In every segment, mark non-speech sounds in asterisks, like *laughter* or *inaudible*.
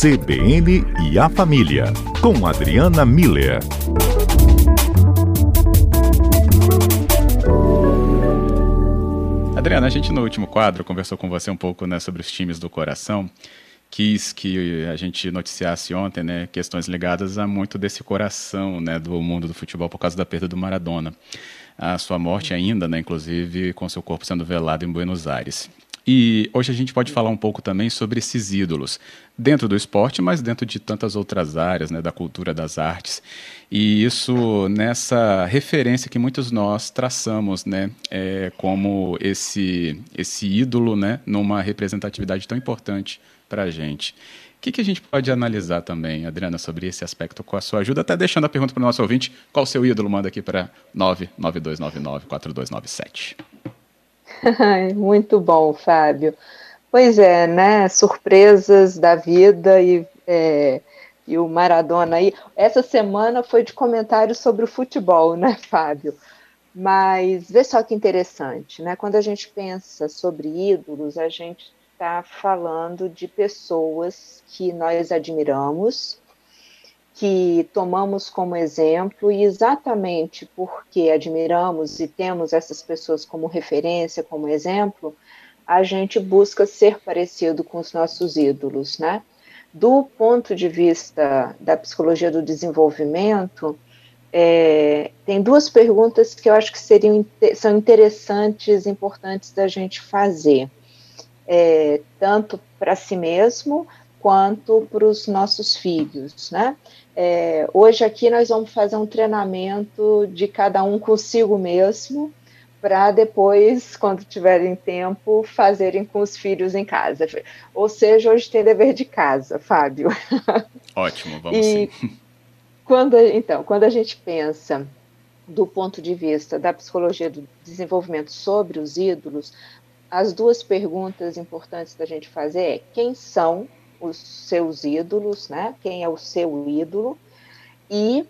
CBN e a Família, com Adriana Miller. Adriana, a gente no último quadro conversou com você um pouco né, sobre os times do coração. Quis que a gente noticiasse ontem né, questões ligadas a muito desse coração né, do mundo do futebol por causa da perda do Maradona. A sua morte ainda, né, inclusive com seu corpo sendo velado em Buenos Aires. E hoje a gente pode falar um pouco também sobre esses ídolos, dentro do esporte, mas dentro de tantas outras áreas, né, da cultura, das artes. E isso nessa referência que muitos nós traçamos, né, é, como esse, esse ídolo, né, numa representatividade tão importante para a gente. O que, que, a gente pode analisar também, Adriana, sobre esse aspecto com a sua ajuda? Até deixando a pergunta para o nosso ouvinte, qual o seu ídolo? Manda aqui para 992994297. Muito bom, Fábio. Pois é, né? Surpresas da vida e, é, e o Maradona aí. Essa semana foi de comentários sobre o futebol, né, Fábio? Mas vê só que interessante, né? Quando a gente pensa sobre ídolos, a gente está falando de pessoas que nós admiramos, que tomamos como exemplo, e exatamente porque admiramos e temos essas pessoas como referência, como exemplo, a gente busca ser parecido com os nossos ídolos, né? Do ponto de vista da psicologia do desenvolvimento, é, tem duas perguntas que eu acho que seriam são interessantes, importantes da gente fazer, é, tanto para si mesmo quanto para os nossos filhos, né? É, hoje aqui nós vamos fazer um treinamento de cada um consigo mesmo, para depois, quando tiverem tempo, fazerem com os filhos em casa. Ou seja, hoje tem dever de casa, Fábio. *laughs* Ótimo, vamos e sim. Quando, então, quando a gente pensa do ponto de vista da psicologia do desenvolvimento sobre os ídolos, as duas perguntas importantes da gente fazer é quem são os seus ídolos, né? Quem é o seu ídolo e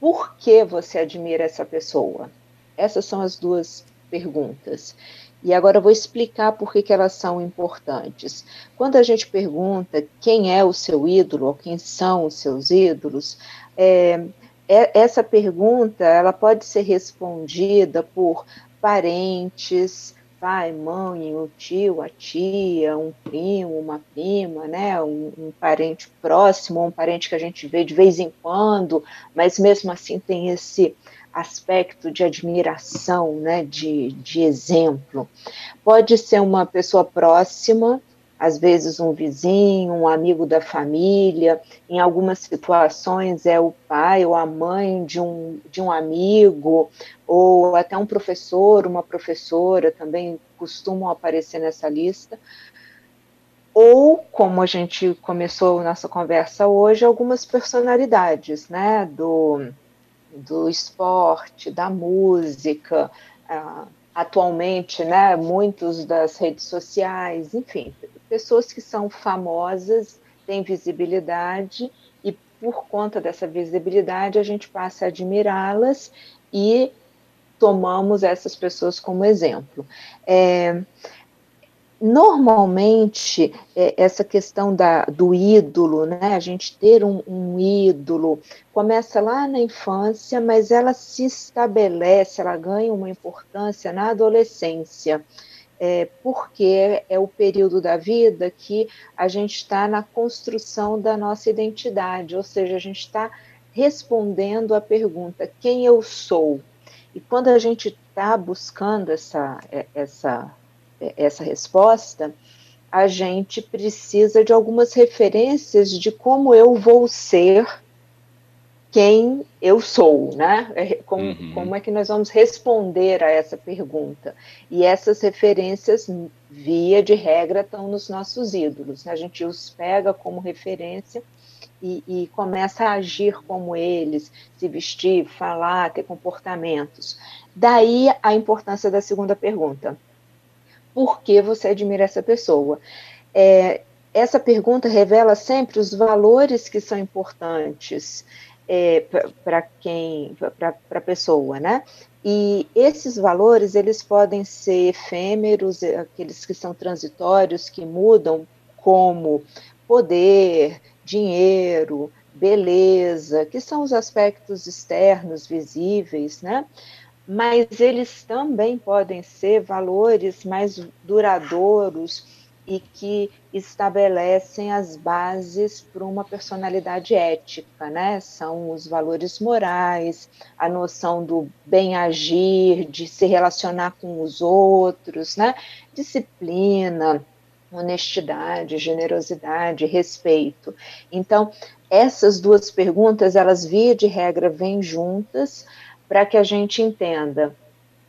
por que você admira essa pessoa? Essas são as duas perguntas. E agora eu vou explicar por que, que elas são importantes. Quando a gente pergunta quem é o seu ídolo ou quem são os seus ídolos, é, é, essa pergunta ela pode ser respondida por parentes, pai, mãe, o tio, a tia, um primo, uma prima, né, um, um, parente próximo, um parente que a gente vê de vez em quando, mas mesmo assim tem esse aspecto de admiração, né, de, de exemplo. Pode ser uma pessoa próxima, às vezes um vizinho, um amigo da família, em algumas situações é o pai ou a mãe de um, de um amigo, ou até um professor, uma professora também costumam aparecer nessa lista. Ou, como a gente começou nossa conversa hoje, algumas personalidades, né, do, do esporte, da música, uh, atualmente, né, muitos das redes sociais, enfim, pessoas que são famosas, têm visibilidade e por conta dessa visibilidade a gente passa a admirá-las e tomamos essas pessoas como exemplo. É, normalmente é, essa questão da, do ídolo, né, a gente ter um, um, ídolo, começa lá na infância, mas ela se estabelece, ela ganha uma importância na adolescência, é, porque é o período da vida que a gente está na construção da nossa identidade, ou seja, a gente está respondendo à pergunta quem eu sou. E quando a gente está buscando essa, é, essa essa resposta, a gente precisa de algumas referências de como eu vou ser quem eu sou, né? É, como, uhum. como, é que nós vamos responder a essa pergunta? E essas referências, via de regra, estão nos nossos ídolos. Né? A gente os pega como referência e, e, começa a agir como eles, se vestir, falar, ter comportamentos. Daí a importância da segunda pergunta por que você admira essa pessoa. É, essa pergunta revela sempre os valores que são importantes é, para quem, para a pessoa, né? E esses valores eles podem ser efêmeros, aqueles que são transitórios, que mudam, como poder, dinheiro, beleza, que são os aspectos externos visíveis, né? Mas eles também podem ser valores mais duradouros e que estabelecem as bases para uma personalidade ética, né? São os valores morais, a noção do bem agir, de se relacionar com os outros, né? Disciplina, honestidade, generosidade, respeito. Então, essas duas perguntas, elas via de regra vêm juntas para que a gente entenda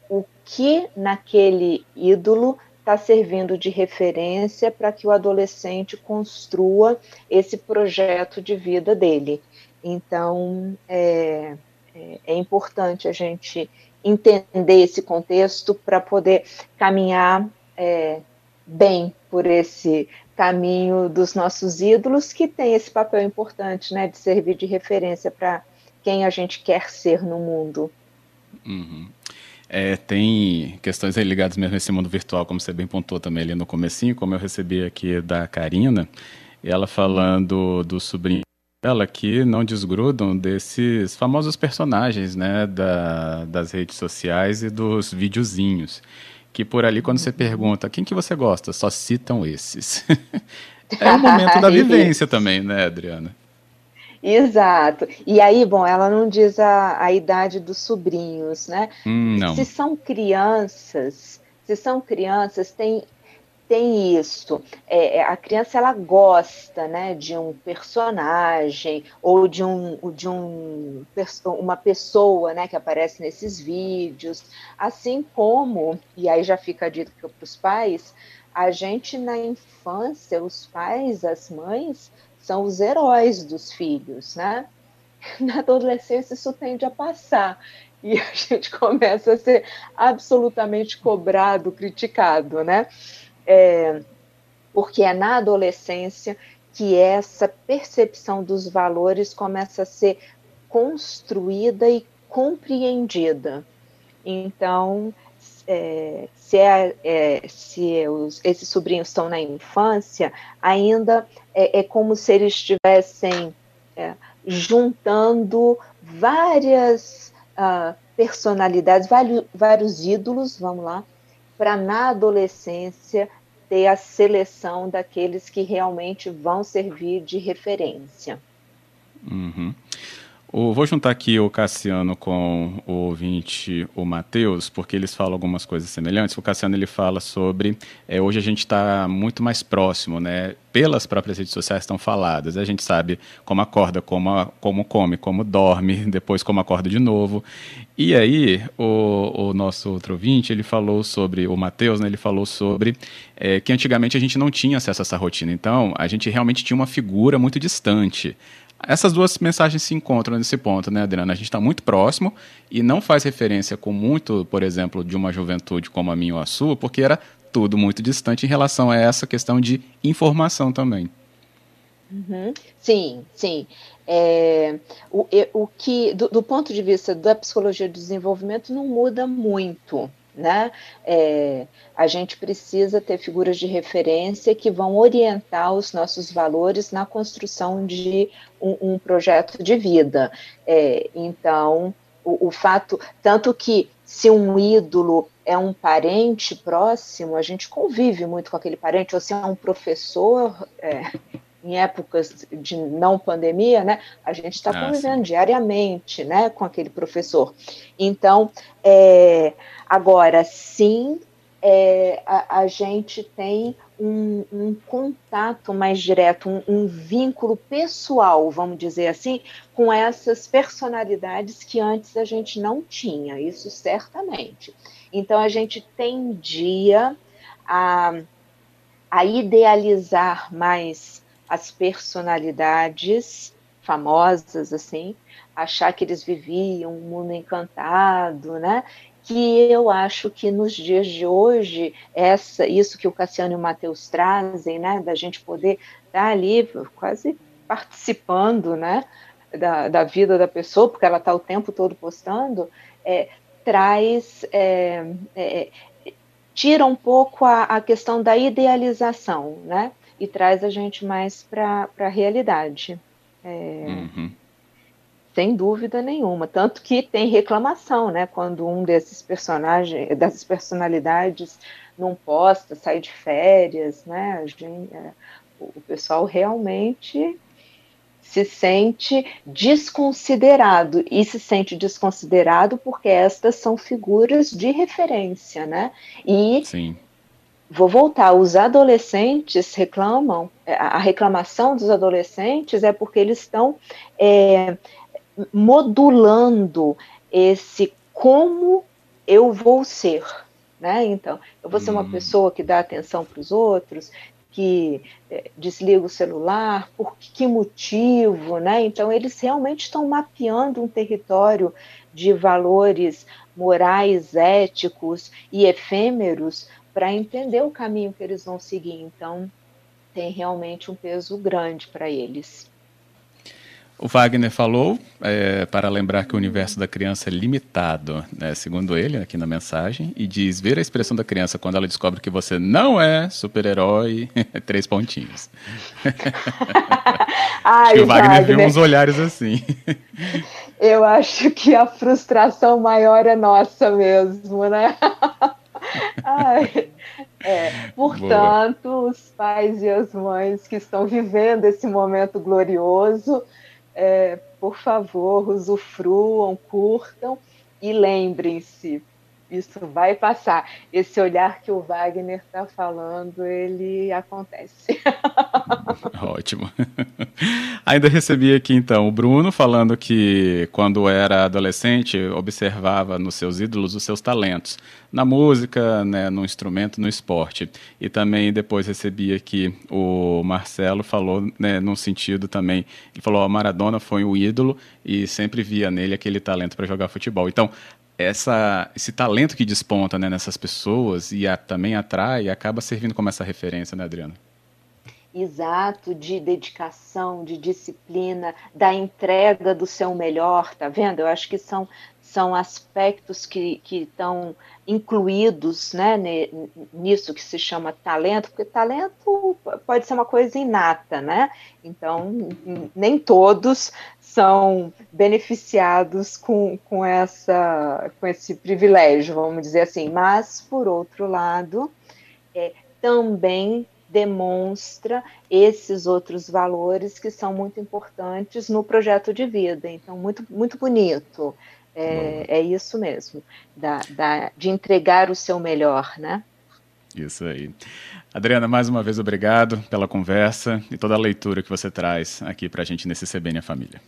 o que naquele ídolo está servindo de referência para que o adolescente construa esse projeto de vida dele. Então, é, é, é importante a gente entender esse contexto para poder caminhar é, bem por esse caminho dos nossos ídolos, que tem esse papel importante né, de servir de referência para quem a gente quer ser no mundo. Uhum. É, tem questões ligadas mesmo a esse mundo virtual, como você bem pontuou também ali no comecinho, como eu recebi aqui da Karina, ela falando do sobrinho dela que não desgrudam desses famosos personagens né, da, das redes sociais e dos videozinhos. Que por ali, quando você pergunta quem que você gosta, só citam esses. *laughs* é o momento da *laughs* vivência também, né, Adriana? Exato. E aí, bom, ela não diz a, a idade dos sobrinhos, né? Hum, não. Se são crianças, se são crianças, tem tem isso. É, é, a criança ela gosta, né, de um personagem ou de um de um uma pessoa, né, que aparece nesses vídeos, assim como e aí já fica dito para os pais, a gente na infância, os pais, as mães são os heróis dos filhos, né? Na adolescência isso tende a passar e a gente começa a ser absolutamente cobrado, criticado, né? É, porque é na adolescência que essa percepção dos valores começa a ser construída e compreendida. Então, é, se, é, é, se os, esses sobrinhos estão na infância, ainda é, é como se eles estivessem é, juntando várias uh, personalidades, vários, vários ídolos, vamos lá, para na adolescência ter a seleção daqueles que realmente vão servir de referência. Uhum. O, vou juntar aqui o Cassiano com o ouvinte, o Matheus, porque eles falam algumas coisas semelhantes. O Cassiano ele fala sobre é, hoje a gente está muito mais próximo, né? Pelas próprias redes sociais estão faladas. A gente sabe como acorda, como, como come, como dorme, *laughs* depois como acorda de novo. E aí o, o nosso outro ouvinte ele falou sobre o Matheus, né? Ele falou sobre é, que antigamente a gente não tinha acesso a essa rotina. Então a gente realmente tinha uma figura muito distante essas duas mensagens se encontram nesse ponto, né, Adriana? A gente está muito próximo e não faz referência com muito, por exemplo, de uma juventude como a minha ou a sua, porque era tudo muito distante em relação a essa questão de informação também. Uhum. Sim, sim. É, o, o que, do, do ponto de vista da psicologia do desenvolvimento, não muda muito né? É, a gente precisa ter figuras de referência que vão orientar os nossos valores na construção de um, um projeto de vida. É, então, o, o, fato, tanto que se um ídolo é um parente próximo, a gente convive muito com aquele parente, ou se é um professor, é, em épocas de não pandemia, né, a gente está ah, convivendo sim. diariamente, né, com aquele professor. Então, é, agora sim, é, a, a, gente tem um, um, contato mais direto, um, um, vínculo pessoal, vamos dizer assim, com essas personalidades que antes a gente não tinha, isso certamente. Então a gente tendia a, a idealizar mais as personalidades famosas, assim, achar que eles viviam um mundo encantado, né? Que eu acho que nos dias de hoje, essa, isso que o Cassiano e o Matheus trazem, né? Da gente poder estar ali quase participando, né? Da, da vida da pessoa, porque ela está o tempo todo postando, é, traz, é, é, tira um pouco a, a questão da idealização, né? E traz a gente mais para a realidade. É, uhum. Sem dúvida nenhuma. Tanto que tem reclamação, né? Quando um desses personagens, dessas personalidades não posta, sai de férias, né? Gente, é, o pessoal realmente se sente desconsiderado e se sente desconsiderado porque estas são figuras de referência, né? E Sim. Vou voltar, os adolescentes reclamam, é, a reclamação dos adolescentes é porque eles estão é, modulando esse como eu vou ser, né? Então, eu vou ser uma hum. pessoa que dá atenção para os outros, que é, desliga o celular, por que motivo, né? Então eles realmente estão mapeando um território de valores morais, éticos e efêmeros para entender o caminho que eles vão seguir. Então tem realmente um peso grande para eles. O Wagner falou, é, para lembrar que o universo da criança é limitado, né, segundo ele, aqui na mensagem, e diz: ver a expressão da criança quando ela descobre que você não é super-herói, *laughs* três pontinhos. *laughs* Ai, o Wagner, Wagner viu uns olhares assim. Eu acho que a frustração maior é nossa mesmo, né? *laughs* *laughs* Ai, é, portanto, Boa. os pais e as mães que estão vivendo esse momento glorioso é, por favor, usufruam, curtam e lembrem-se, isso vai passar. Esse olhar que o Wagner está falando, ele acontece. *laughs* Ótimo. Ainda recebi aqui então o Bruno falando que quando era adolescente observava nos seus ídolos os seus talentos na música, né, no instrumento, no esporte. E também depois recebi aqui o Marcelo falou né, num sentido também, ele falou a Maradona foi o ídolo e sempre via nele aquele talento para jogar futebol. Então essa, esse talento que desponta né, nessas pessoas e a, também atrai, acaba servindo como essa referência, né, Adriana? Exato, de dedicação, de disciplina, da entrega do seu melhor, tá vendo? Eu acho que são, são aspectos que estão incluídos né, nisso que se chama talento, porque talento pode ser uma coisa inata, né? Então, nem todos são beneficiados com, com, essa, com esse privilégio, vamos dizer assim. Mas, por outro lado, é, também demonstra esses outros valores que são muito importantes no projeto de vida. Então, muito, muito bonito. É, é isso mesmo, da, da, de entregar o seu melhor, né? Isso aí. Adriana, mais uma vez obrigado pela conversa e toda a leitura que você traz aqui para a gente nesse CBN a Família.